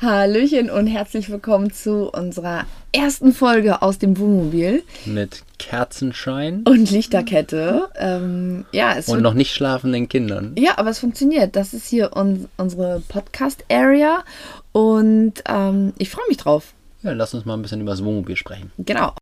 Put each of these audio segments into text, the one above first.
Hallöchen und herzlich willkommen zu unserer ersten Folge aus dem Wohnmobil Mit Kerzenschein und Lichterkette. Ähm, ja, es und noch nicht schlafenden Kindern. ja, aber es funktioniert. Das ist hier un unsere Podcast-Area und ähm, ich freue mich drauf. Ja, lass uns mal ein bisschen über das Wohnmobil sprechen. Genau.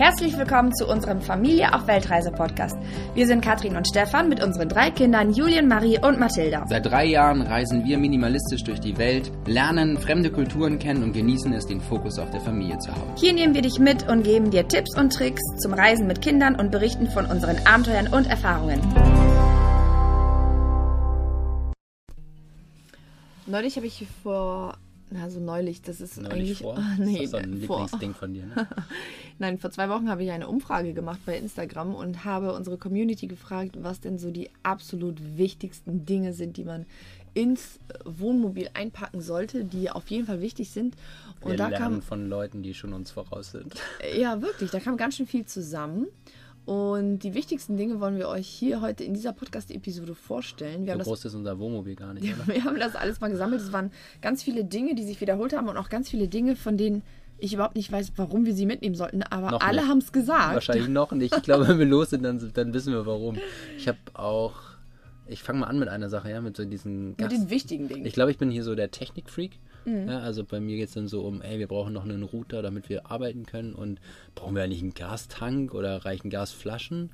Herzlich willkommen zu unserem Familie auf Weltreise Podcast. Wir sind Katrin und Stefan mit unseren drei Kindern Julien, Marie und Mathilda. Seit drei Jahren reisen wir minimalistisch durch die Welt, lernen fremde Kulturen kennen und genießen es, den Fokus auf der Familie zu haben. Hier nehmen wir dich mit und geben dir Tipps und Tricks zum Reisen mit Kindern und berichten von unseren Abenteuern und Erfahrungen. Neulich habe ich vor, also neulich, das ist Neulich eigentlich, vor. Ah, nee, das ist doch ein vor. Lieblingsding von dir, ne? Nein, vor zwei Wochen habe ich eine Umfrage gemacht bei Instagram und habe unsere Community gefragt, was denn so die absolut wichtigsten Dinge sind, die man ins Wohnmobil einpacken sollte, die auf jeden Fall wichtig sind. Und Wir da lernen kam, von Leuten, die schon uns voraus sind. ja wirklich, da kam ganz schön viel zusammen. Und die wichtigsten Dinge wollen wir euch hier heute in dieser Podcast-Episode vorstellen. Wir So haben das groß ist unser Wohnmobil gar nicht, oder? wir haben das alles mal gesammelt. Es waren ganz viele Dinge, die sich wiederholt haben und auch ganz viele Dinge, von denen ich überhaupt nicht weiß, warum wir sie mitnehmen sollten. Aber Noch alle haben es gesagt. Wahrscheinlich noch nicht. Ich glaube, wenn wir los sind, dann, dann wissen wir warum. Ich habe auch. Ich fange mal an mit einer Sache, ja, mit so diesen Mit Gas- den wichtigen Dingen. Ich glaube, ich bin hier so der Technikfreak. Mhm. Ja, also bei mir geht es dann so um, ey, wir brauchen noch einen Router, damit wir arbeiten können. Und brauchen wir eigentlich einen Gastank oder reichen Gasflaschen?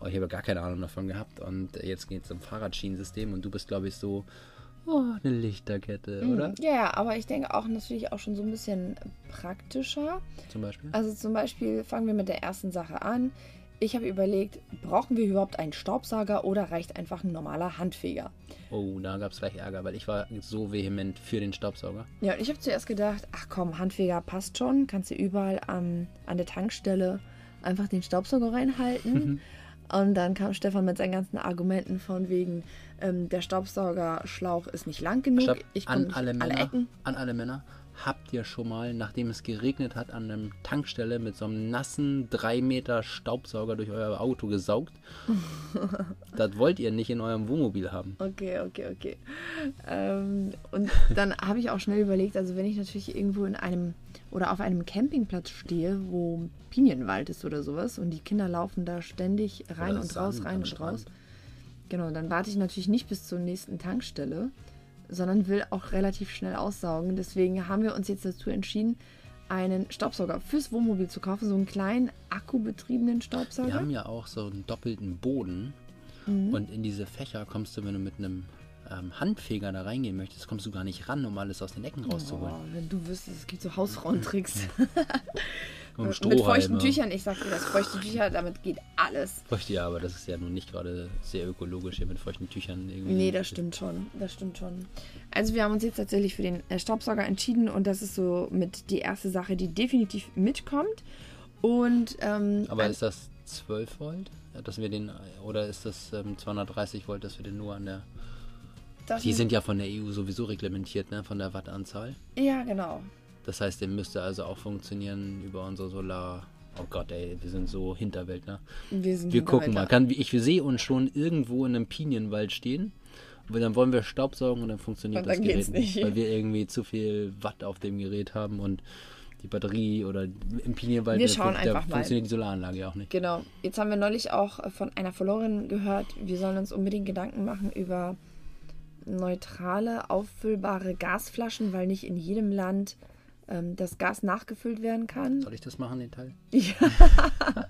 Oh, ich habe gar keine Ahnung davon gehabt. Und jetzt geht es um Fahrradschienensystem. Und du bist, glaube ich, so, oh, eine Lichterkette, oder? Ja, ja, aber ich denke auch natürlich auch schon so ein bisschen praktischer. Zum Beispiel. Also zum Beispiel fangen wir mit der ersten Sache an. Ich habe überlegt, brauchen wir überhaupt einen Staubsauger oder reicht einfach ein normaler Handfeger? Oh, da gab es gleich Ärger, weil ich war so vehement für den Staubsauger. Ja, und ich habe zuerst gedacht, ach komm, Handfeger passt schon, kannst du überall am, an der Tankstelle einfach den Staubsauger reinhalten. und dann kam Stefan mit seinen ganzen Argumenten von wegen, ähm, der Staubsaugerschlauch ist nicht lang genug. Stopp, ich an alle Männer, Ecken. an alle Männer, habt ihr schon mal, nachdem es geregnet hat, an einer Tankstelle mit so einem nassen 3 Meter Staubsauger durch euer Auto gesaugt? das wollt ihr nicht in eurem Wohnmobil haben. Okay, okay, okay. Ähm, und dann habe ich auch schnell überlegt, also wenn ich natürlich irgendwo in einem oder auf einem Campingplatz stehe, wo Pinienwald ist oder sowas und die Kinder laufen da ständig rein Oder und raus, rein und raus. Genau, dann warte ich natürlich nicht bis zur nächsten Tankstelle, sondern will auch relativ schnell aussaugen. Deswegen haben wir uns jetzt dazu entschieden, einen Staubsauger fürs Wohnmobil zu kaufen, so einen kleinen akkubetriebenen Staubsauger. Wir haben ja auch so einen doppelten Boden Mhm. und in diese Fächer kommst du, wenn du mit einem ähm, Handfeger da reingehen möchtest, kommst du gar nicht ran, um alles aus den Ecken rauszuholen. Oh, wenn du wüsstest, es gibt so Hausfrauentricks. Um Mit Strohhalme. feuchten Tüchern, ich sag dir das, feuchte Tücher, damit geht alles. Feuchte, ja, aber das ist ja nun nicht gerade sehr ökologisch hier mit feuchten Tüchern irgendwie. Nee, das stimmt schon. Das stimmt schon. Also wir haben uns jetzt tatsächlich für den äh, Staubsauger entschieden und das ist so mit die erste Sache, die definitiv mitkommt. Und ähm, Aber ist das 12 Volt? Dass wir den, oder ist das ähm, 230 Volt, dass wir den nur an der. das Die sind ja von der EU sowieso reglementiert, ne? Von der Wattanzahl. ja genau. Das heißt, der müsste also auch funktionieren über unsere Solar. Oh Gott, ey, wir sind so Hinterwelt, ne? Wir sind Wir gucken mal. Hinterwäldler. Kann, ich sehe uns schon irgendwo in einem Pinienwald stehen. Und dann wollen wir Staubsaugen und dann funktioniert Und das dann Gerät geht's nicht. Weil wir irgendwie zu viel Watt auf dem Gerät haben und die Batterie oder im Pinienwald, Wir schauen einfach mal. funktioniert die Solaranlage ja auch nicht. Genau. Jetzt haben wir neulich auch von einer Verlorenen gehört, wir sollen uns unbedingt Gedanken machen über neutrale, auffüllbare Gasflaschen, weil nicht in jedem Land ähm, das Gas nachgefüllt werden kann. Soll ich das machen, den Teil? Ja.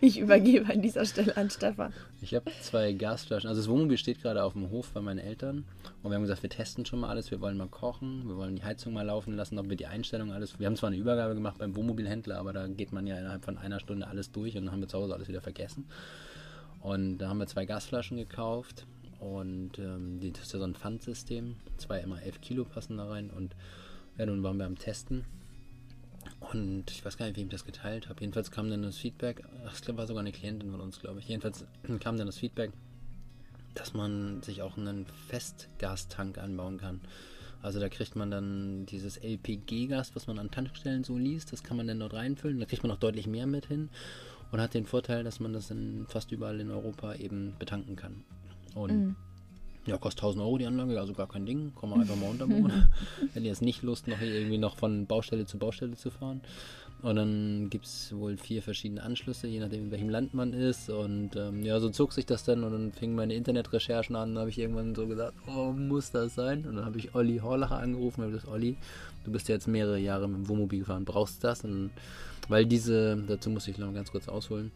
ich übergebe an dieser Stelle an Stefan. Ich habe zwei Gasflaschen. Also das Wohnmobil steht gerade auf dem Hof bei meinen Eltern. Und wir haben gesagt, wir testen schon mal alles. Wir wollen mal kochen. Wir wollen die Heizung mal laufen lassen, ob wir die Einstellung alles. Wir haben zwar eine Übergabe gemacht beim Wohnmobilhändler, aber da geht man ja innerhalb von einer Stunde alles durch und dann haben wir zu Hause alles wieder vergessen. Und da haben wir zwei Gasflaschen gekauft. Und ähm, das ist ja so ein Pfandsystem. Zwei immer 11 Kilo passen da rein. Und ja, nun waren wir am Testen. Und ich weiß gar nicht, wem ich das geteilt habe. Jedenfalls kam dann das Feedback, das war sogar eine Klientin von uns, glaube ich. Jedenfalls kam dann das Feedback, dass man sich auch einen Festgastank anbauen kann. Also da kriegt man dann dieses LPG-Gas, was man an Tankstellen so liest, das kann man dann dort reinfüllen. Da kriegt man auch deutlich mehr mit hin und hat den Vorteil, dass man das in fast überall in Europa eben betanken kann. Und Ja, kostet 1000 Euro die Anlage, also gar kein Ding. Komm mal einfach mal unterbauen. Wenn ihr jetzt nicht Lust, noch hier irgendwie noch von Baustelle zu Baustelle zu fahren. Und dann gibt es wohl vier verschiedene Anschlüsse, je nachdem, in welchem Land man ist. Und ähm, ja, so zog sich das dann und dann fingen meine Internetrecherchen an. Da habe ich irgendwann so gesagt, oh, muss das sein? Und dann habe ich Olli Horlacher angerufen und habe gesagt, Olli, du bist ja jetzt mehrere Jahre mit dem Wohnmobil gefahren, brauchst du das? Und weil diese, dazu muss ich noch ganz kurz ausholen,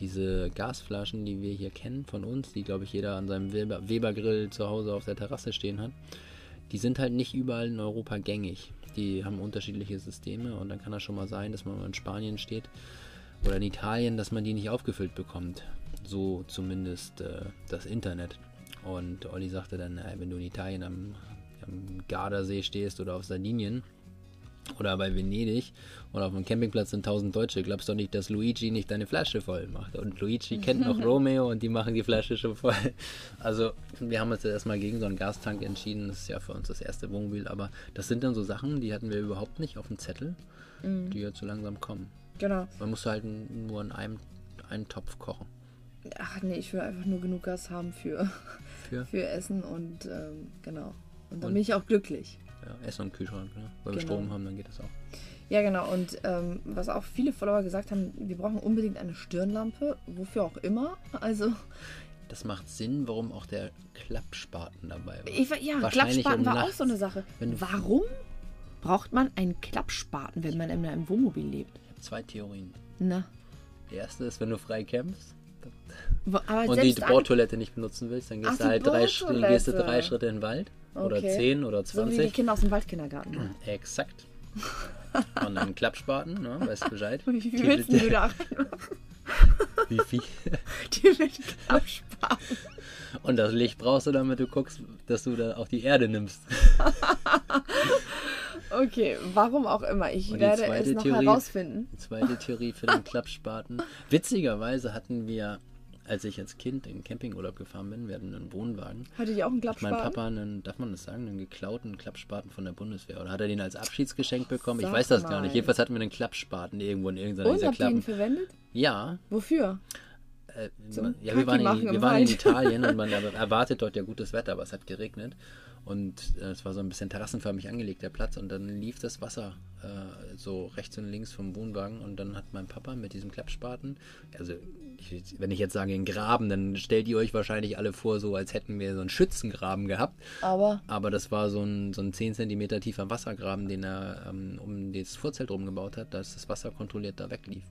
diese Gasflaschen, die wir hier kennen von uns, die glaube ich jeder an seinem Weber, Webergrill zu Hause auf der Terrasse stehen hat, die sind halt nicht überall in Europa gängig. Die haben unterschiedliche Systeme und dann kann das schon mal sein, dass man mal in Spanien steht oder in Italien, dass man die nicht aufgefüllt bekommt. So zumindest äh, das Internet. Und Olli sagte dann, äh, wenn du in Italien am, am Gardasee stehst oder auf Sardinien, oder bei Venedig oder auf dem Campingplatz sind tausend Deutsche, glaubst du doch nicht, dass Luigi nicht deine Flasche voll macht. Und Luigi kennt noch Romeo und die machen die Flasche schon voll. Also wir haben uns jetzt erstmal gegen so einen Gastank entschieden. Das ist ja für uns das erste Wohnmobil, aber das sind dann so Sachen, die hatten wir überhaupt nicht auf dem Zettel, mhm. die jetzt so langsam kommen. Genau. Man muss halt nur in einem, einem Topf kochen. Ach nee, ich will einfach nur genug Gas haben für, für? für Essen und ähm, genau. Und dann und? bin ich auch glücklich. Essen und Kühlschrank, ne? Weil genau. wir Strom haben, dann geht das auch. Ja, genau. Und ähm, was auch viele Follower gesagt haben, wir brauchen unbedingt eine Stirnlampe, wofür auch immer. Also. Das macht Sinn, warum auch der Klappspaten dabei war. Ich, ja, Klappspaten um war nachts, auch so eine Sache. warum braucht man einen Klappspaten, wenn man in einem Wohnmobil lebt? Ich habe zwei Theorien. Na. Die erste ist, wenn du frei kämpfst. Aber und die Bordtoilette nicht benutzen willst, dann gehst, Ach, du halt drei, gehst du drei Schritte in den Wald. Okay. Oder 10 oder 20. So wie die Kinder aus dem Waldkindergarten. Exakt. Und dann Klappspaten, ne? weißt du Bescheid. Wie viel willst du da Wie viel? Die mit Klappspaten. Und das Licht brauchst du, damit du guckst, dass du da auch die Erde nimmst. okay, warum auch immer. Ich werde es noch Theorie, herausfinden. Die zweite Theorie für den Klappspaten. Witzigerweise hatten wir als ich als Kind in Campingurlaub gefahren bin, wir hatten einen Wohnwagen. Hatte ich auch einen Klappspaten? Mein Papa einen, darf man das sagen, einen geklauten Klappspaten von der Bundeswehr. Oder hat er den als Abschiedsgeschenk bekommen? Sag ich weiß das mal. gar nicht. Jedenfalls hatten wir einen Klappspaten irgendwo in irgendeiner Und, dieser habt Klappen. Ihr ihn verwendet? Ja. Wofür? Äh, ja, wir waren, in, wir waren in Italien und man erwartet dort ja gutes Wetter, aber es hat geregnet. Und äh, es war so ein bisschen terrassenförmig angelegt, der Platz. Und dann lief das Wasser äh, so rechts und links vom Wohnwagen. Und dann hat mein Papa mit diesem Klappspaten, also ich, wenn ich jetzt sage einen Graben, dann stellt ihr euch wahrscheinlich alle vor, so als hätten wir so einen Schützengraben gehabt. Aber? Aber das war so ein, so ein 10 cm tiefer Wassergraben, den er ähm, um das Vorzelt rumgebaut hat, dass das Wasser kontrolliert da weglief.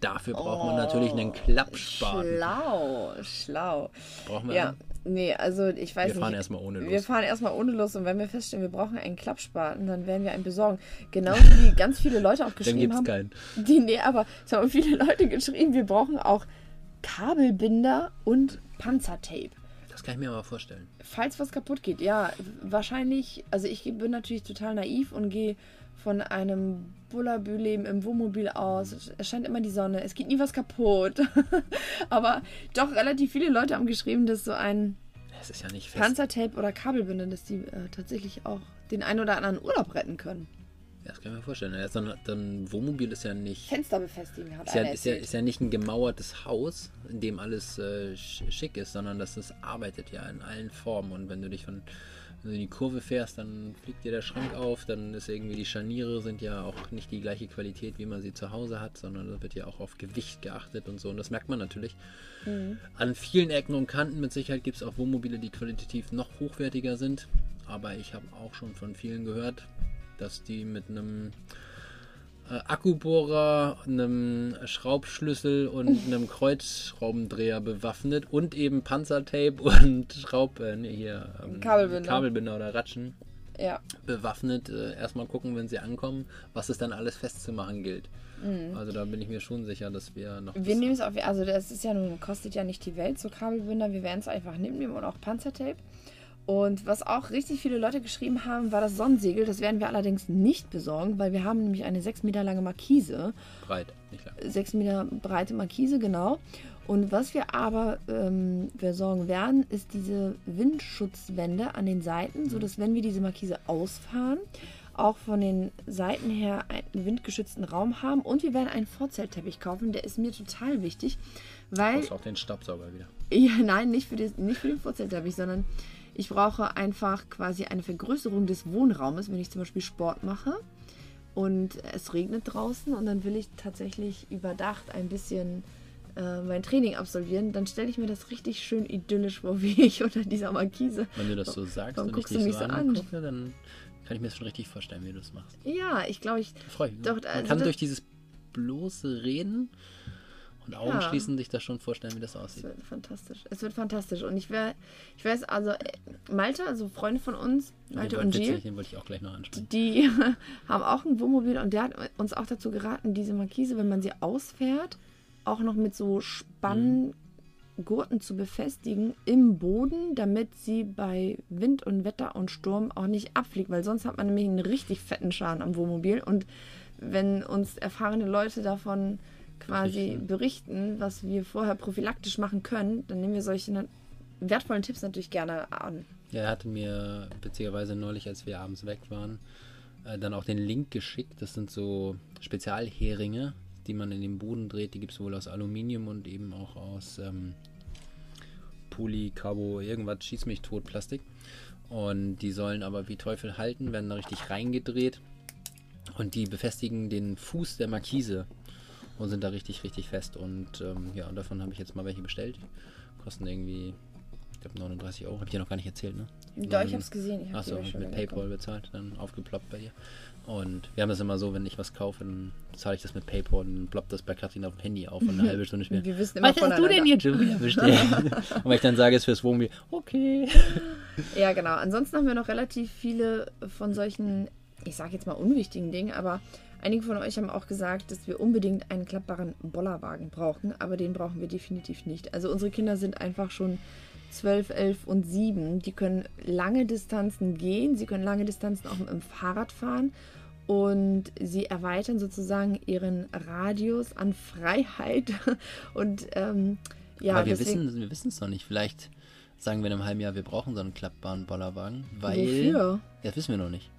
Dafür braucht oh, man natürlich einen Klappspaten. Schlau, schlau. Brauchen wir ja. Nee, also ich weiß nicht. Wir fahren erstmal ohne los. Wir fahren erstmal ohne los und wenn wir feststellen, wir brauchen einen Klappspaten, dann werden wir einen besorgen. Genauso wie ganz viele Leute auch geschrieben dann gibt's haben. Keinen. Die, nee, aber es haben viele Leute geschrieben, wir brauchen auch Kabelbinder und Panzertape. Das kann ich mir aber vorstellen. Falls was kaputt geht, ja, wahrscheinlich, also ich bin natürlich total naiv und gehe von einem Bullabü-Leben im Wohnmobil aus. Es scheint immer die Sonne. Es geht nie was kaputt. Aber doch relativ viele Leute haben geschrieben, dass so ein ja Panzertape oder Kabelbinder, dass die äh, tatsächlich auch den einen oder anderen Urlaub retten können. Ja, das kann ich mir vorstellen. Ja, so ein, Wohnmobil ist ja nicht. Fenster befestigen hat ist ja, ist ja, ist ja, nicht ein gemauertes Haus, in dem alles äh, schick ist, sondern das ist, arbeitet ja in allen Formen. Und wenn du dich von wenn du in die Kurve fährst, dann fliegt dir der Schrank auf, dann ist irgendwie die Scharniere sind ja auch nicht die gleiche Qualität, wie man sie zu Hause hat, sondern da wird ja auch auf Gewicht geachtet und so. Und das merkt man natürlich. Mhm. An vielen Ecken und Kanten mit Sicherheit gibt es auch Wohnmobile, die qualitativ noch hochwertiger sind. Aber ich habe auch schon von vielen gehört, dass die mit einem Akkubohrer, einem Schraubschlüssel und einem Kreuzschraubendreher bewaffnet und eben Panzertape und Schraub, äh, nee, hier, ähm, Kabelbinder. Kabelbinder oder Ratschen ja. bewaffnet. Äh, erstmal gucken, wenn sie ankommen, was es dann alles festzumachen gilt. Mhm. Also da bin ich mir schon sicher, dass wir noch. Wir nehmen es auf, also das ist ja nun, kostet ja nicht die Welt, so Kabelbinder. Wir werden es einfach nehmen und auch Panzertape. Und was auch richtig viele Leute geschrieben haben, war das Sonnensegel. Das werden wir allerdings nicht besorgen, weil wir haben nämlich eine 6 Meter lange Markise. Breit, nicht lang. 6 Meter breite Markise, genau. Und was wir aber ähm, besorgen werden, ist diese Windschutzwände an den Seiten, mhm. sodass wenn wir diese Markise ausfahren, auch von den Seiten her einen windgeschützten Raum haben. Und wir werden einen Vorzeltteppich kaufen, der ist mir total wichtig, weil... Du auch den Staubsauger wieder. Ja, nein, nicht für, den, nicht für den Vorzeltteppich, sondern Ich brauche einfach quasi eine Vergrößerung des Wohnraumes, wenn ich zum Beispiel Sport mache und es regnet draußen und dann will ich tatsächlich überdacht ein bisschen äh, mein Training absolvieren, dann stelle ich mir das richtig schön idyllisch vor, wie ich unter dieser Markise. Wenn du das so sagst Warum und ich guckst du dich mich so so an? angucke, dann kann ich mir das schon richtig vorstellen, wie du das machst. Ja, ich glaube, ich. Ich mich. Doch, Man also kann das- durch dieses bloße Reden und Augen Ja. schließen sich da schon vorstellen, wie das Es aussieht. wird fantastisch. Es wird fantastisch. Und ich wär, ich weiß, also äh, Malte, also Freunde von uns, Malte und Jill, Den wollte ich auch gleich noch ansprechen. die haben auch ein Wohnmobil und der hat uns auch dazu geraten, diese Markise, wenn man sie ausfährt, auch noch mit so Spanngurten zu befestigen im Boden, damit sie bei Wind und Wetter und Sturm auch nicht abfliegt, weil sonst hat man nämlich einen richtig fetten Schaden am Wohnmobil und wenn uns erfahrene Leute davon quasi Berichten. was wir vorher prophylaktisch machen können, dann nehmen wir solche wertvollen Tipps natürlich gerne an. Ja, er hatte mir witzigerweise neulich, als wir abends weg waren, äh, dann auch den Link geschickt. Das sind so Spezialheringe, die man in den Boden dreht. Die gibt es wohl aus Aluminium und eben auch aus ähm, Polycarbo, irgendwas, schieß mich tot, Plastik. Und die sollen aber wie Teufel halten, werden da richtig reingedreht. Und die befestigen den Fuß der Markise und sind da richtig, richtig fest. Und ähm, ja, und davon habe ich jetzt mal welche bestellt. Kosten irgendwie, ich glaube 39 Euro. Habe ich dir noch gar nicht erzählt, ne? Doch, ich habe es gesehen. Ich hab's Achso, schon mit. PayPal bezahlt, dann aufgeploppt bei dir. Und wir haben das immer so, wenn ich was kaufe, dann zahle ich das mit PayPal und ploppt das bei Katrin auf dem Handy auf und eine halbe Stunde später. Wir wissen immer Was hast du denn jetzt schon wieder bestellt? und wenn ich dann sage, es fürs Wohnmobil, okay. Ja, genau. Ansonsten haben wir noch relativ viele von solchen, ich sage jetzt mal unwichtigen Dingen, aber einige von euch haben auch gesagt, dass wir unbedingt einen klappbaren Bollerwagen brauchen, aber den brauchen wir definitiv nicht. Also unsere Kinder sind einfach schon 12, 11 und 7. Die können lange Distanzen gehen, sie können lange Distanzen auch mit dem Fahrrad fahren und sie erweitern sozusagen ihren Radius an Freiheit und ähm, ja, Aber wir deswegen, wissen wir wissen es noch nicht. Vielleicht sagen wir in einem halben Jahr, wir brauchen so einen klappbaren Bollerwagen, weil. Wofür? Das wissen wir noch nicht.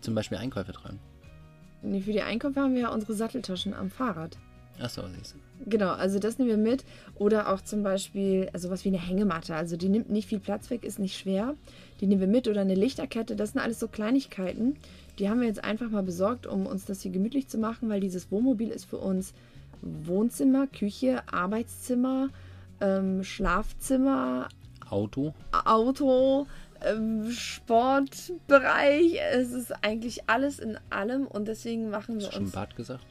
Zum Beispiel Einkäufe tragen. Nee, für die Einkäufe haben wir ja unsere Satteltaschen am Fahrrad. Achso, siehst du. Genau, also das nehmen wir mit. Oder auch zum Beispiel also sowas wie eine Hängematte. Also die nimmt nicht viel Platz weg, ist nicht schwer. Die nehmen wir mit. Oder eine Lichterkette. Das sind alles so Kleinigkeiten. Die haben wir jetzt einfach mal besorgt, um uns das hier gemütlich zu machen, weil dieses Wohnmobil ist für uns Wohnzimmer, Küche, Arbeitszimmer, ähm, Schlafzimmer, Auto. Auto, Sportbereich. Es ist eigentlich alles in allem und deswegen machen Hast wir du schon uns Bad gesagt?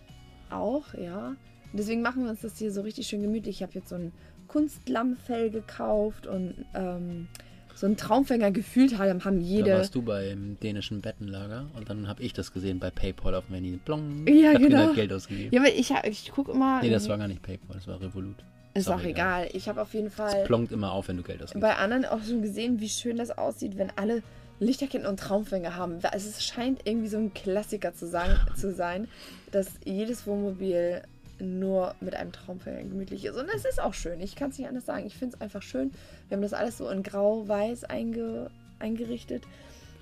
auch, ja. Deswegen machen wir uns das hier so richtig schön gemütlich. Ich habe jetzt so ein Kunstlammfell gekauft und ähm, so einen Traumfänger gefühlt haben, haben Da jede. warst du beim dänischen Bettenlager und dann habe ich das gesehen bei PayPal auf dem Handy. Blong. Ja, genau. Geld ausgegeben. Ja, aber ich, ich gucke immer. Nee, das war gar nicht PayPal, das war Revolut. Ist auch egal. Ich habe auf jeden Es Fall plonkt immer auf, wenn du Geld ausgibst. bei anderen auch schon gesehen, wie schön das aussieht, wenn alle Lichterketten und Traumfänger haben. Also es scheint irgendwie so ein Klassiker zu, sagen, zu sein, dass jedes Wohnmobil nur mit einem Traumfänger gemütlich ist. Und es ist auch schön. Ich kann es nicht anders sagen. Ich finde es einfach schön. Wir haben das alles so in grau-weiß einge eingerichtet.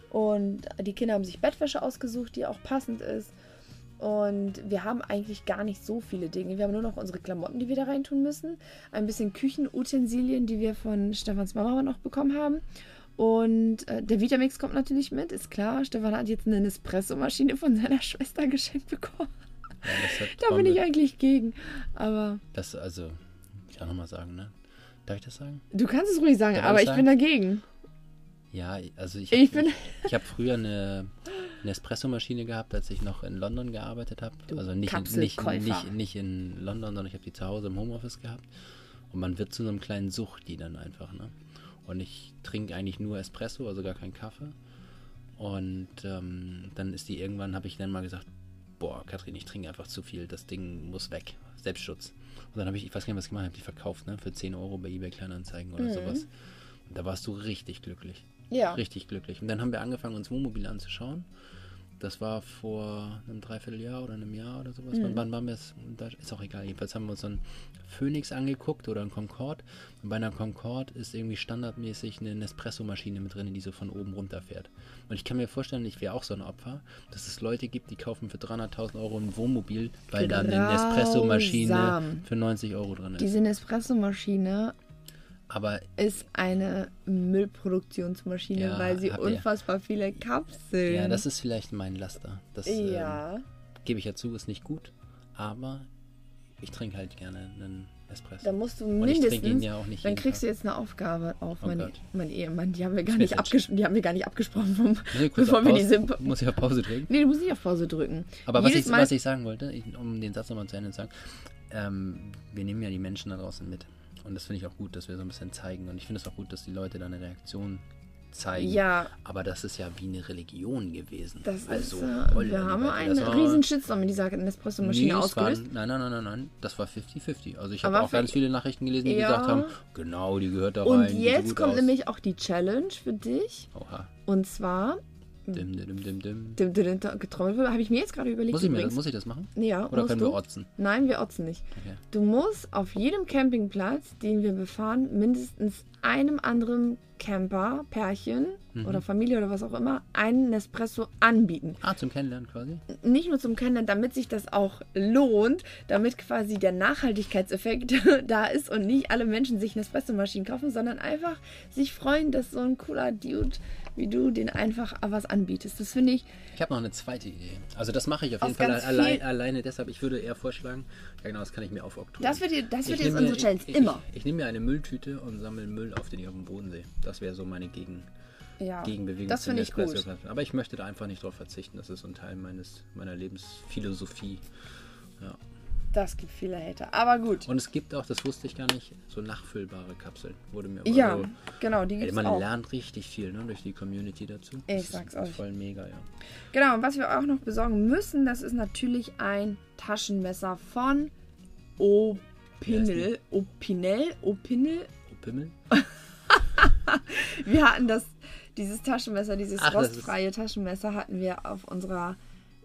Und die Kinder haben sich Bettwäsche ausgesucht, die auch passend ist. Und wir haben eigentlich gar nicht so viele Dinge. Wir haben nur noch unsere Klamotten, die wir da reintun müssen. Ein bisschen Küchenutensilien, die wir von Stefans Mama noch bekommen haben. Und äh, der Vitamix kommt natürlich mit, ist klar. Stefan hat jetzt eine Nespresso-Maschine von seiner Schwester geschenkt bekommen. Ja, Da bin Bombe. ich eigentlich gegen. Aber Das, also, ich kann nochmal sagen, ne? Darf ich das sagen? du kannst es ruhig sagen, Darf aber ich ich sagen? bin dagegen. Ja, also ich, Ich hab- bin- ich, ich habe früher eine, eine Espresso-Maschine gehabt, als ich noch in London gearbeitet habe. Also nicht, in- nicht, nicht, nicht in London, sondern ich habe die zu Hause im Homeoffice gehabt. Und man wird zu so einem kleinen Suchti dann einfach, ne? Und ich trinke eigentlich nur Espresso, also gar keinen Kaffee. Und ähm, dann ist die irgendwann, habe ich dann mal gesagt, boah, Katrin, ich trinke einfach zu viel, das Ding muss weg. Selbstschutz. Und dann habe ich, ich weiß gar nicht, was ich gemacht habe, die verkauft, ne? Für 10 Euro bei eBay Kleinanzeigen oder sowas. Und da warst du richtig glücklich. Ja. Richtig glücklich. Und dann haben wir angefangen, uns Wohnmobile anzuschauen. Das war vor einem Dreivierteljahr oder einem Jahr oder sowas. Wann, wann waren wir es? Ist auch egal. Jedenfalls haben wir uns so einen Phoenix angeguckt oder einen Concorde. Und bei einer Concorde ist irgendwie standardmäßig eine Nespresso-Maschine mit drin, die so von oben runter fährt. Und ich kann mir vorstellen, ich wäre auch so ein Opfer, dass es Leute gibt, die kaufen für 300.000 Euro ein Wohnmobil, weil da eine Nespresso-Maschine Grausam. für 90 Euro drin ist. Diese Nespresso-Maschine Aber ist eine Müllproduktionsmaschine, Ja, weil sie unfassbar viele Kapseln. ja, das ist vielleicht mein Laster. Das ähm, Ja. gebe ich ja zu, ist nicht gut. Aber ich trinke halt gerne einen Espresso. Da musst du Und ich trinke ihn mindestens. ja auch nicht dann kriegst Tag. du jetzt eine Aufgabe auf, Oh mein, Gott. mein Ehemann. Die haben wir gar nicht, abges die haben wir gar nicht abgesprochen, vom, Nee, bevor wir die Simp Muss ich auf Pause drücken? Nee, du musst nicht auf Pause drücken. Aber was ich, was ich sagen wollte, ich, um den Satz nochmal zu Ende zu sagen, ähm, wir nehmen ja die Menschen da draußen mit. Und das finde ich auch gut, dass wir so ein bisschen zeigen. Und ich finde es auch gut, dass die Leute da eine Reaktion zeigen. Ja. Aber das ist ja wie eine Religion gewesen. Das also, ist, äh, wir haben einen war- riesen Shitstorm in dieser Nespresso-Maschine Nee, ausgelöst. Waren, nein, nein, nein, nein, nein. Das war 50-50. Also ich habe auch ganz viele Nachrichten gelesen, die Ja. gesagt haben, genau, die gehört da rein. Und jetzt kommt aus. nämlich auch die Challenge für dich. Oha. Und zwar, Dim, dim, dim, dim. dim, dim, dim, getrommelt, habe ich mir jetzt gerade überlegt. Muss ich, mir, muss ich das machen? ja, Oder können du? wir otzen? Nein, wir otzen nicht. Okay. Du musst auf jedem Campingplatz, den wir befahren, mindestens einem anderen Camper, Pärchen Mhm. oder Familie oder was auch immer, einen Nespresso anbieten. Ah, zum Kennenlernen quasi? Nicht nur zum Kennenlernen, damit sich das auch lohnt, damit quasi der Nachhaltigkeitseffekt da ist und nicht alle Menschen sich Nespresso-Maschinen kaufen, sondern einfach sich freuen, dass so ein cooler Dude wie du den einfach was anbietest. Das finde ich, Ich habe noch eine zweite Idee. Also das mache ich auf jeden Fall allein, alleine deshalb. Ich würde eher vorschlagen, ja genau, das kann ich mir aufoktroyieren. das wird, das wird Ich jetzt unsere Challenge. ich, Immer. Ich, ich nehme mir eine Mülltüte und sammle Müll auf, den ich auf dem Boden sehe. Das wäre so meine Gegen, Ja, Gegenbewegung. das finde ich gut. Aber ich möchte da einfach nicht drauf verzichten. Das ist so ein Teil meines, meiner Lebensphilosophie. Ja. Das gibt viele Hater. Aber gut. Und es gibt auch, das wusste ich gar nicht, so nachfüllbare Kapseln. Wurde mir Ja, so, genau, die Ey, gibt es man auch. lernt richtig viel ne, durch die Community dazu. Ich Das sag's ist euch. Voll mega, ja. Genau, und was wir auch noch besorgen müssen, das ist natürlich ein Taschenmesser von Opinel. Opinel? Opinel? Oh, Pimmel? Wir hatten das, dieses Taschenmesser, dieses Ach, rostfreie Taschenmesser hatten wir auf unserer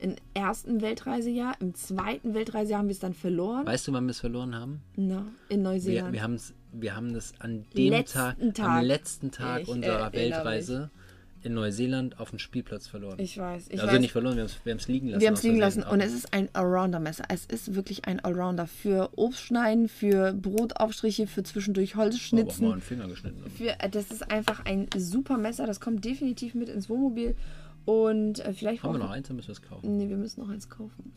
im ersten Weltreisejahr. Im zweiten Weltreisejahr haben wir es dann verloren. Weißt du, wann wir es verloren haben? Na, in Wir, Neuseeland. wir, haben's, wir haben das an dem Letzten Tag, Tag. am letzten Tag Ich unserer erinnere Weltreise in Neuseeland auf dem Spielplatz verloren. ich weiß. Ich also weiß. nicht verloren, wir haben es liegen lassen. Wir haben es liegen lassen und es ist ein Allrounder-Messer. Es ist wirklich ein Allrounder für Obstschneiden, für Brotaufstriche, für zwischendurch Oh, aber auch Holzschnitzen. mal einen Finger geschnitten. Für, äh, das ist einfach ein super Messer. Das kommt definitiv mit ins Wohnmobil. Und äh, vielleicht Haben wir noch eins, dann müssen wir es kaufen. Nee, wir müssen noch eins kaufen.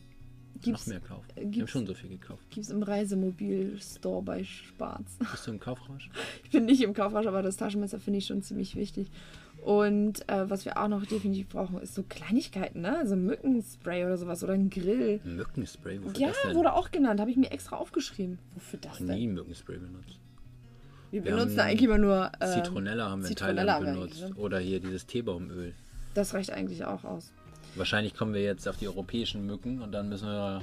Noch Gibt's, mehr kaufen. äh, Wir haben gibt's- schon so viel gekauft. gibt's im Reisemobil-Store bei Spatz. Bist du im Kaufrausch? Ich bin nicht im Kaufrausch, aber das Taschenmesser finde ich schon ziemlich wichtig. Und äh, was wir auch noch definitiv brauchen, ist so Kleinigkeiten, ne? Also Mückenspray oder sowas oder ein Grill. Mückenspray, wofür Ja, wurde auch genannt. Habe ich mir extra aufgeschrieben. Wofür das Noch denn? nie Mückenspray benutzt. Wir Wir benutzen eigentlich immer nur. ähm, Zitronella haben wir in Thailand benutzt. ne? Oder hier dieses Teebaumöl. Das reicht eigentlich auch aus. Wahrscheinlich kommen wir jetzt auf die europäischen Mücken und dann müssen wir.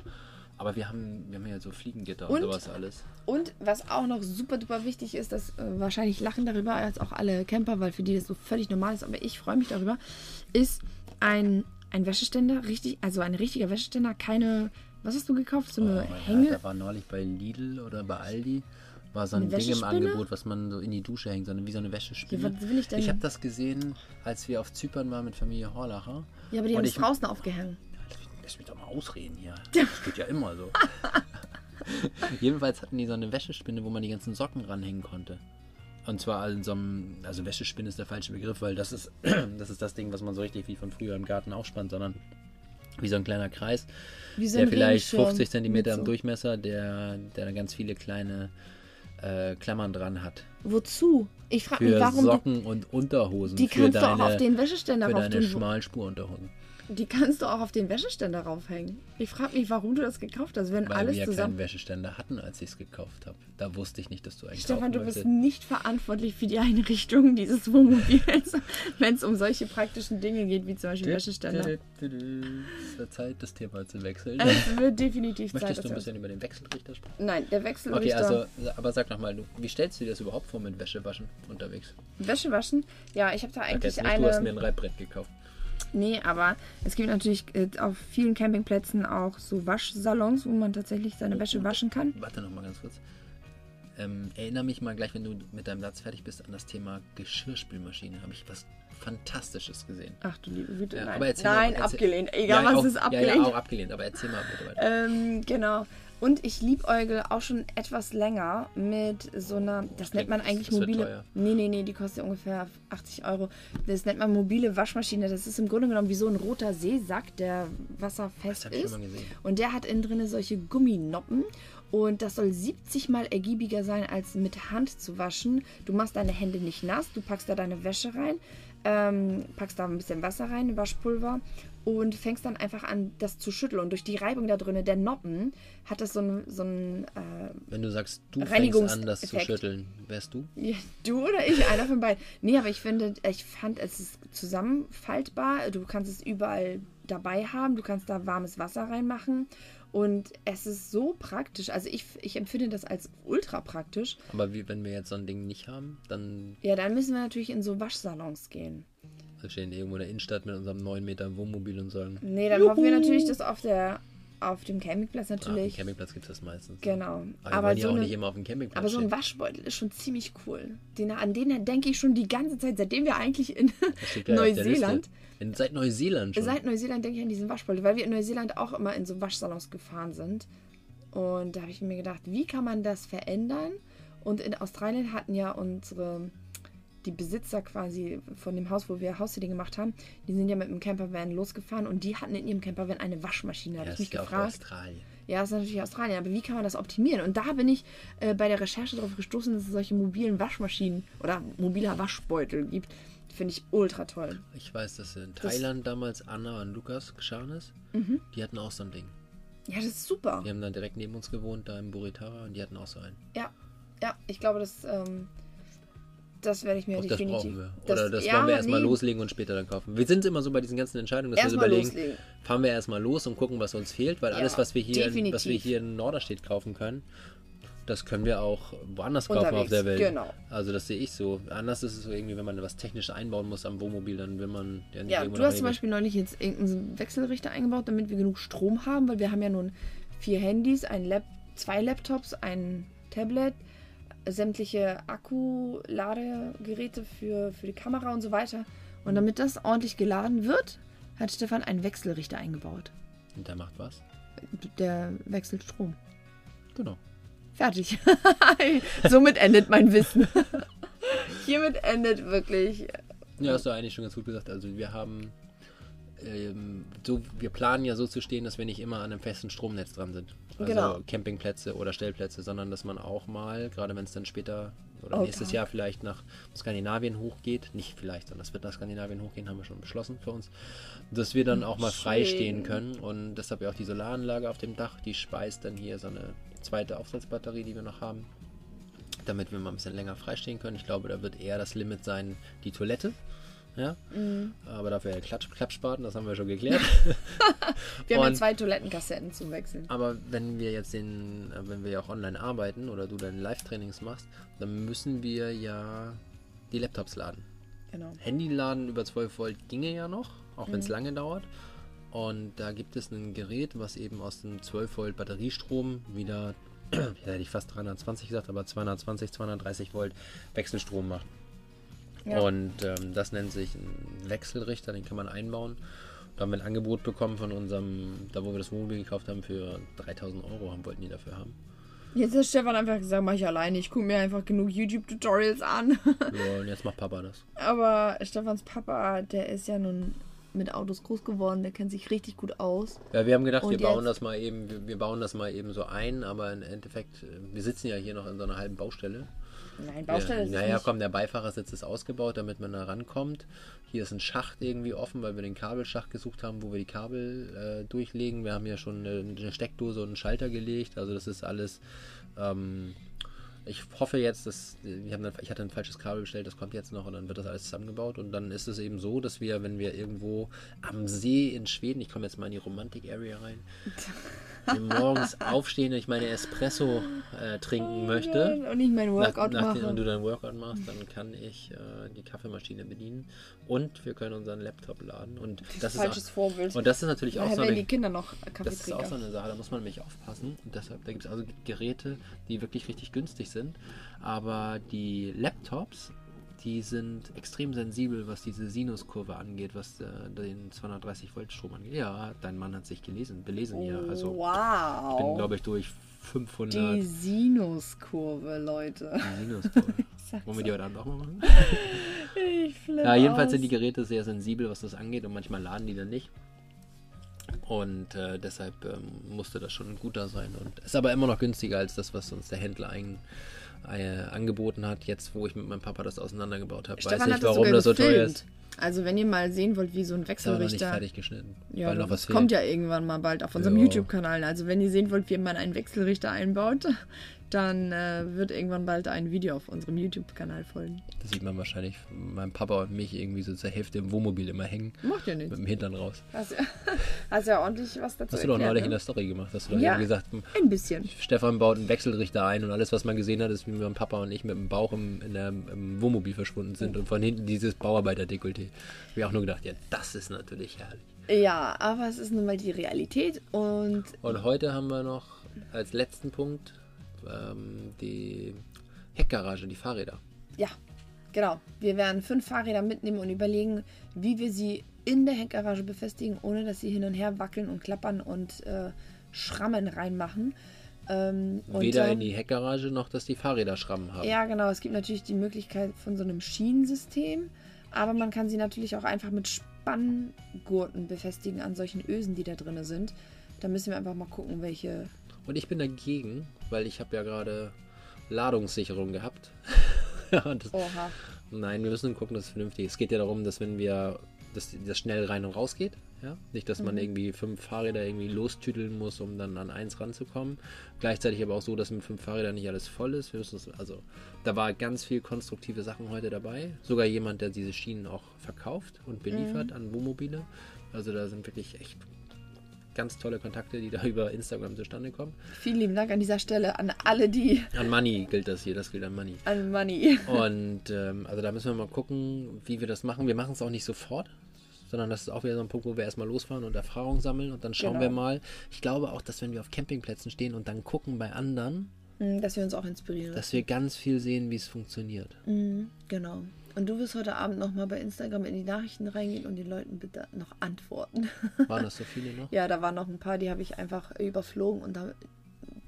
Aber wir haben, wir haben ja so Fliegengitter und, Und? sowas alles. Und was auch noch super duper wichtig ist, dass äh, wahrscheinlich lachen darüber als auch alle Camper, weil für die das so völlig normal ist, aber ich freue mich darüber, ist ein, ein Wäscheständer, richtig, also ein richtiger Wäscheständer, keine, was hast du gekauft? So eine Oh, ja, Hänge. da war neulich bei Lidl oder bei Aldi war so ein Ding im? Angebot, was man so in die Dusche hängt, so eine, wie so eine Wäschespinne. Ja, was will ich denn? Ich habe das gesehen, als wir auf Zypern waren mit Familie Horlacher. Ja, aber die haben es draußen aufgehängt. Lass mich doch mal ausreden hier. Das geht ja immer so. Jedenfalls hatten die so eine Wäschespinne, wo man die ganzen Socken ranhängen konnte. Und zwar in so einem, also Wäschespinne ist der falsche Begriff, weil das ist, das ist das Ding, was man so richtig wie von früher im Garten aufspannt, sondern wie so ein kleiner Kreis, Wie so der ein vielleicht Regenschirm 50 Zentimeter mit im so- Durchmesser, der, der dann ganz viele kleine äh, Klammern dran hat. Wozu? Ich frage mich, warum du, Socken und Unterhosen. die kannst du deine, auch auf den Wäscheständer für deine. Schmalspurunterhosen. Die kannst du auch auf den Wäscheständer raufhängen. Ich frage mich, warum du das gekauft hast, wenn Weil alles wir ja zusammen. keinen Wäscheständer hatten, als ich es gekauft habe. Da wusste ich nicht, dass du einen Stefan, du bist nicht verantwortlich für die Einrichtung dieses Wohnmobils, wenn es um solche praktischen Dinge geht, wie zum Beispiel Wäscheständer. Es wird Zeit, das Thema zu wechseln. Es wird definitiv Zeit. Möchtest du ein bisschen über den Wechselrichter sprechen? Nein, der Okay, Wechselrichter. also, aber sag nochmal, wie stellst du dir das überhaupt vor mit Wäschewaschen unterwegs? Wäsche waschen? Ja, ich habe da eigentlich jetzt nicht, du hast mir eine. ein Reibbrett gekauft. Nee, aber es gibt natürlich äh, auf vielen Campingplätzen auch so Waschsalons, wo man tatsächlich seine Wäsche waschen kann. Warte nochmal ganz kurz. Ähm, erinnere mich mal gleich, wenn du mit deinem Satz fertig bist, an das Thema Geschirrspülmaschine. Habe ich was Fantastisches gesehen. Ach du liebe Güte, Ja, nein. aber erzähl Nein, mal, erzähl- abgelehnt. Egal, ja, was auch, ist abgelehnt. Ja, ja, auch abgelehnt, aber erzähl mal bitte weiter. Ähm, genau. Und ich liebäugel auch schon etwas länger mit so einer, das nennt man eigentlich das wird mobile. teuer. Nee, nee, nee, die kostet ungefähr 80 Euro. Das nennt man mobile Waschmaschine. Das ist im Grunde genommen wie so ein roter Seesack, der wasserfest Das ist. schon mal gesehen. Und der hat innen drin solche Gumminoppen. Und das soll 70 mal ergiebiger sein, als mit Hand zu waschen. Du machst deine Hände nicht nass, du packst da deine Wäsche rein, ähm, packst da ein bisschen Wasser rein, Waschpulver und fängst dann einfach an, das zu schütteln. Und durch die Reibung da drin, der Noppen, hat das so ein, so ein äh, Wenn du sagst, du fängst an, das zu schütteln, wärst du? ja, du oder ich, einer von beiden. Nee, aber ich finde, ich fand, es ist zusammenfaltbar. Du kannst es überall dabei haben. Du kannst da warmes Wasser reinmachen. Und es ist so praktisch. Also ich, ich empfinde das als ultra praktisch. Aber wie, wenn wir jetzt so ein Ding nicht haben, dann Ja, dann müssen wir natürlich in so Waschsalons gehen. wir stehen irgendwo in der Innenstadt mit unserem 9 Meter Wohnmobil und sagen, Nee, dann hoffen wir natürlich, dass auf der auf dem Campingplatz ah, auf dem natürlich. Campingplatz gibt es das meistens. Genau. Aber, Aber ja so auch eine- nicht immer auf dem Campingplatz Aber so ein. Waschbeutel ist schon ziemlich cool. Den, an den denke ich schon die ganze Zeit, seitdem wir eigentlich in Neuseeland. In, seit Neuseeland schon. Seit Neuseeland denke ich an diesen Waschbeutel, weil wir in Neuseeland auch immer in so Waschsalons gefahren sind. Und da habe ich mir gedacht, wie kann man das verändern? Und in Australien hatten ja unsere, die Besitzer quasi von dem Haus, wo wir Haussitting gemacht haben, die sind ja mit dem Campervan losgefahren und die hatten in ihrem Campervan eine Waschmaschine. Ja, das ich mich ist ja auch gefragt. Australien. Ja, das ist natürlich Australien, aber wie kann man das optimieren? Und da bin ich äh, bei der Recherche darauf gestoßen, dass es solche mobilen Waschmaschinen oder mobiler Waschbeutel gibt. Finde ich ultra toll. Ich weiß, dass in Thailand damals Anna und Lukas geschahen ist. Mhm. Die hatten auch so ein Ding. Ja, das ist super. Die haben dann direkt neben uns gewohnt, da im Buritara, und die hatten auch so einen. Ja, ja, ich glaube, das, ähm, das werde ich mir Auch das definitiv. brauchen wir. Oder das, ja, wollen wir erstmal nee, loslegen und später dann kaufen. Wir sind immer so bei diesen ganzen Entscheidungen, dass Erstmal wir überlegen, loslegen. fahren wir erstmal los und gucken, was uns fehlt, weil Ja, alles, was wir hier, definitiv. was wir hier in Norderstedt kaufen können, das können wir auch woanders kaufen auf Unterwegs, der Welt. genau. Also das sehe ich so. Anders ist es so irgendwie, wenn man was technisch einbauen muss am Wohnmobil, dann will man ja nicht Ja, du hast zum Beispiel neulich jetzt irgendeinen Wechselrichter eingebaut, damit wir genug Strom haben, weil wir haben ja nun vier Handys, ein Lap zwei Laptops, ein Tablet, sämtliche Akku-Ladegeräte für, für die Kamera und so weiter. Und damit das ordentlich geladen wird, hat Stefan einen Wechselrichter eingebaut. Und der macht was? Der wechselt Strom. Genau. Fertig. Somit endet mein Wissen. Hiermit endet wirklich. Ja, hast du eigentlich schon ganz gut gesagt. Also wir haben ähm, so, wir planen ja so zu stehen, dass wir nicht immer an einem festen Stromnetz dran sind. Also Genau. Campingplätze oder Stellplätze, sondern dass man auch mal, gerade wenn es dann später oder Autark. nächstes Jahr vielleicht nach Skandinavien hochgeht, nicht vielleicht, sondern das wird nach Skandinavien hochgehen, haben wir schon beschlossen für uns, dass wir dann auch mal frei Schön. stehen können und deshalb ja auch die Solaranlage auf dem Dach, die speist dann hier so eine zweite Aufsatzbatterie, die wir noch haben, damit wir mal ein bisschen länger freistehen können. Ich glaube, da wird eher das Limit sein, die Toilette. Ja, Mhm. aber dafür ja Klatsch, Klappspaten, das haben wir schon geklärt. Wir haben ja Und- zwei Toilettenkassetten zum Wechseln. aber wenn wir jetzt den, äh, wenn wir ja auch online arbeiten oder du deine Live-Trainings machst, dann müssen wir ja die Laptops laden. Genau. Handy laden über 12 Volt ginge ja noch, auch wenn es Mhm. lange dauert. Und da gibt es ein Gerät, was eben aus dem 12 Volt Batteriestrom wieder, ja, hätte ich fast 320 gesagt, aber 220, 230 Volt Wechselstrom macht. Ja. Und ähm, das nennt sich ein Wechselrichter, den kann man einbauen. Da haben wir ein Angebot bekommen von unserem, da wo wir das Wohnmobil gekauft haben, für 3000 Euro haben, wollten die dafür haben. Jetzt hat Stefan einfach gesagt, mach ich alleine. Ich gucke mir einfach genug YouTube-Tutorials an. Ja, und jetzt macht Papa das. Aber Stefans Papa, der ist ja nun mit Autos groß geworden. Der kennt sich richtig gut aus. Ja, wir haben gedacht, Und wir bauen das mal eben, wir, wir bauen das mal eben so ein, aber im Endeffekt, äh, wir sitzen ja hier noch in so einer halben Baustelle. Nein, Baustelle ja, ist Naja, komm, der Beifahrersitz ist ausgebaut, damit man da rankommt. Hier ist ein Schacht irgendwie offen, weil wir den Kabelschacht gesucht haben, wo wir die Kabel äh, durchlegen. Wir haben ja schon eine, eine Steckdose und einen Schalter gelegt. Also das ist alles. Ähm, ich hoffe jetzt, dass dann, ich hatte ein falsches Kabel bestellt, das kommt jetzt noch und dann wird das alles zusammengebaut. Und dann ist es eben so, dass wir, wenn wir irgendwo am See in Schweden, ich komme jetzt mal in die Romantik-Area rein, morgens aufstehen und ich meine Espresso äh, trinken möchte. Und ich mein Nach, Workout nachdem mache. du dein Workout machst, dann kann ich äh, die Kaffeemaschine bedienen und wir können unseren Laptop laden. Und das, ist Falsches auch, Vorbild. und das ist natürlich auch Daher so werden eine, die Kinder noch das ist auch so eine Sache, da muss man nämlich aufpassen. Und deshalb, da gibt es also Geräte, die wirklich richtig günstig sind. Aber die Laptops die sind extrem sensibel, was diese Sinuskurve angeht, was äh, den 230 Volt Strom angeht. Ja, dein Mann hat sich gelesen, belesen hier. Also wow. ich bin, glaube ich, durch 500 die Sinuskurve, Leute. die Sinuskurve. Wollen wir die heute Abend auch mal machen? Ich flippe Ja, jedenfalls aus. sind die Geräte sehr sensibel, was das angeht und manchmal laden die dann nicht. Und äh, deshalb ähm, musste das schon ein guter sein. Und ist aber immer noch günstiger als das, was uns der Händler ein, äh, angeboten hat. Jetzt, wo ich mit meinem Papa das auseinandergebaut habe, weiß ich, das warum das so teuer ist. Also wenn ihr mal sehen wollt, wie so ein Ist aber noch nicht Wechselrichter... fertig geschnitten. Ja, noch das was kommt fehlt. ja irgendwann mal bald auf unserem Ja. YouTube-Kanal. Also wenn ihr sehen wollt, wie man einen Wechselrichter einbaut, dann äh, wird irgendwann bald ein Video auf unserem YouTube-Kanal folgen. Das sieht man wahrscheinlich meinem Papa und mich irgendwie so zur Hälfte im Wohnmobil immer hängen. Macht ja Mit nichts. dem Hintern raus. Hast ja, hast ja ordentlich was dazu Hast du doch erklärt, neulich in ne? der Story gemacht. Hast du doch Ja. gesagt, Ein bisschen. Stefan baut einen Wechselrichter ein und alles, was man gesehen hat, ist, wie mein Papa und ich mit dem Bauch im, in der, im Wohnmobil verschwunden sind und von hinten dieses Bauarbeiter-Dekolleté. Hab ich auch nur gedacht, ja, das ist natürlich herrlich. Ja, aber es ist nun mal die Realität und Und heute haben wir noch als letzten Punkt ähm, die Heckgarage, die Fahrräder. ja, genau. Wir werden fünf Fahrräder mitnehmen und überlegen, wie wir sie in der Heckgarage befestigen, ohne dass sie hin und her wackeln und klappern und äh, Schrammen reinmachen. Ähm, und Weder dann- in die Heckgarage noch, dass die Fahrräder Schrammen haben. Ja, genau. Es gibt natürlich die Möglichkeit von so einem Schienensystem, aber man kann sie natürlich auch einfach mit Spanngurten befestigen an solchen Ösen, die da drin sind. Da müssen wir einfach mal gucken, welche. Und ich bin dagegen, weil ich habe ja gerade Ladungssicherung gehabt. das, Oha. Nein, wir müssen gucken, dass es vernünftig ist. Es geht ja darum, dass wenn wir, dass das schnell rein und raus geht. Ja? Nicht, dass man irgendwie fünf Fahrräder irgendwie lostüdeln muss, um dann an eins ranzukommen. Gleichzeitig aber auch so, dass mit fünf Fahrrädern nicht alles voll ist. Wir müssen also, da war ganz viel konstruktive Sachen heute dabei. Sogar jemand, der diese Schienen auch verkauft und beliefert an Wohnmobile. Also da sind wirklich echt ganz tolle Kontakte, die da über Instagram zustande kommen. Vielen lieben Dank an dieser Stelle an alle, die An Money gilt das hier, das gilt an Money. an Money. Und ähm, also da müssen wir mal gucken, wie wir das machen. Wir machen es auch nicht sofort, sondern das ist auch wieder so ein Punkt, wo wir erstmal losfahren und Erfahrung sammeln und dann schauen Genau. wir mal. Ich glaube auch, dass wenn wir auf Campingplätzen stehen und dann gucken bei anderen, Dass wir uns auch inspirieren. dass wir ganz viel sehen, wie es funktioniert. Mm, Genau. Und du wirst heute Abend nochmal bei Instagram in die Nachrichten reingehen und den Leuten bitte noch antworten. Waren das so viele noch? ja, da waren noch ein paar, die habe ich einfach überflogen und da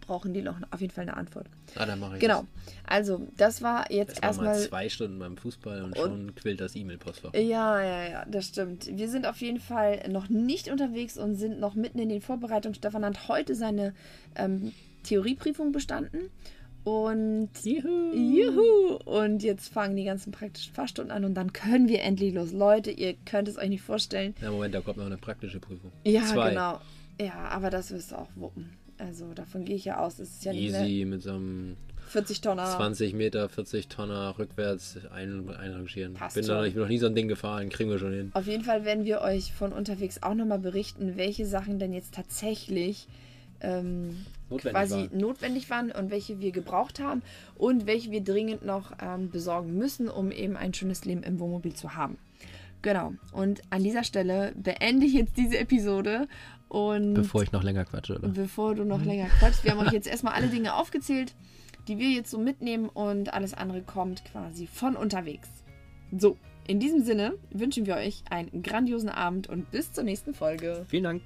brauchen die noch auf jeden Fall eine Antwort. Ah, dann mache ich Genau. Also, das war jetzt das. Erstmal mal erstmal. zwei Stunden beim Fußball und, schon quillt das E-Mail-Postfach. Ja, ja, ja, das stimmt. Wir sind auf jeden Fall noch nicht unterwegs und sind noch mitten in den Vorbereitungen. Stefan hat heute seine ähm, Theorieprüfung bestanden. Und Juhu. juhu! Und jetzt fangen die ganzen praktischen Fahrstunden an und dann können wir endlich los. Leute, ihr könnt es euch nicht vorstellen. Ja, Moment, da kommt noch eine praktische Prüfung. Ja, Zwei. genau. Ja, aber das wirst du auch wuppen. Also davon gehe ich ja aus. Es ist ja nicht mehr Easy mit so einem 40 Tonner. 20 Meter, 40 Tonner rückwärts ein, einrangieren. Passt bin, da ich bin noch nie so ein Ding gefahren, kriegen wir schon hin. Auf jeden Fall werden wir euch von unterwegs auch nochmal berichten, welche Sachen denn jetzt tatsächlich ähm, Notwendig quasi waren. notwendig waren und welche wir gebraucht haben und welche wir dringend noch ähm, besorgen müssen, um eben ein schönes Leben im Wohnmobil zu haben. Genau. Und an dieser Stelle beende ich jetzt diese Episode und Bevor ich noch länger quatsche, oder? bevor du noch länger quatschst, wir haben euch jetzt erstmal alle Dinge aufgezählt, die wir jetzt so mitnehmen und alles andere kommt quasi von unterwegs. So, in diesem Sinne wünschen wir euch einen grandiosen Abend und bis zur nächsten Folge. Vielen Dank.